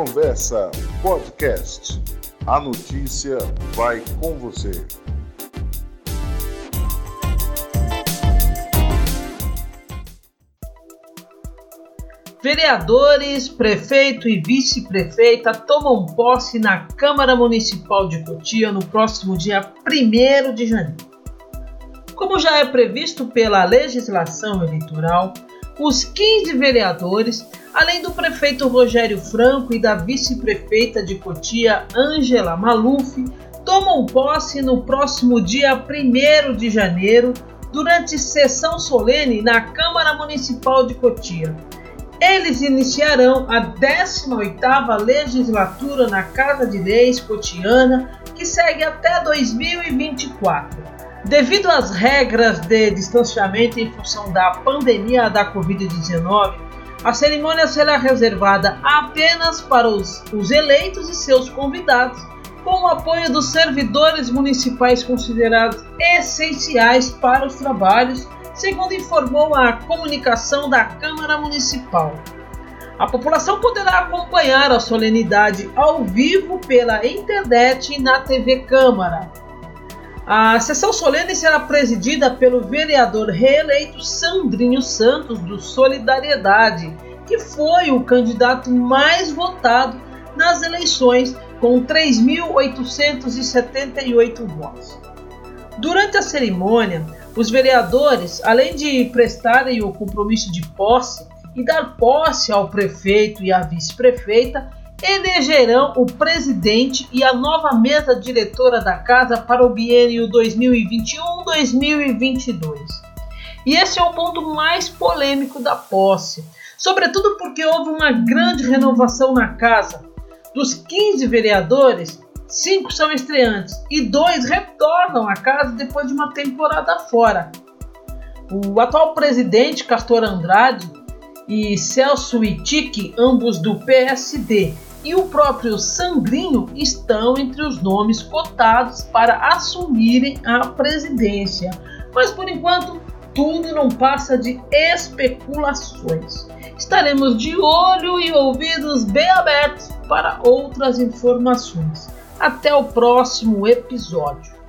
Conversa Podcast. A notícia vai com você. Vereadores, prefeito e vice-prefeita tomam posse na Câmara Municipal de Cotia no próximo dia 1 de janeiro. Como já é previsto pela legislação eleitoral, os 15 vereadores, além do prefeito Rogério Franco e da vice-prefeita de Cotia, Ângela Maluf, tomam posse no próximo dia 1 de janeiro, durante sessão solene na Câmara Municipal de Cotia. Eles iniciarão a 18ª legislatura na Casa de Leis Cotiana, que segue até 2024. Devido às regras de distanciamento em função da pandemia da Covid-19, a cerimônia será reservada apenas para os, os, eleitos e seus convidados, com o apoio dos servidores municipais considerados essenciais para os trabalhos, segundo informou a comunicação da Câmara Municipal. A população poderá acompanhar a solenidade ao vivo pela internet e na TV Câmara. A sessão solene será presidida pelo vereador reeleito Sandrinho Santos, do Solidariedade, que foi o candidato mais votado nas eleições, com 3.878 votos. Durante a cerimônia, os vereadores, além de prestarem o compromisso de posse e dar posse ao prefeito e à vice-prefeita, elegerão o presidente e a nova mesa diretora da casa para o biênio 2021-2022. E esse é o ponto mais polêmico da posse, sobretudo porque houve uma grande renovação na casa. Dos 15 vereadores, cinco são estreantes e dois retornam à casa depois de uma temporada fora. O atual presidente, Castor Andrade, e Celso Itique, ambos do PSD, e o próprio Sandrinho estão entre os nomes cotados para assumirem a presidência. Mas por enquanto, tudo não passa de especulações. Estaremos de olho e ouvidos bem abertos para outras informações. Até o próximo episódio.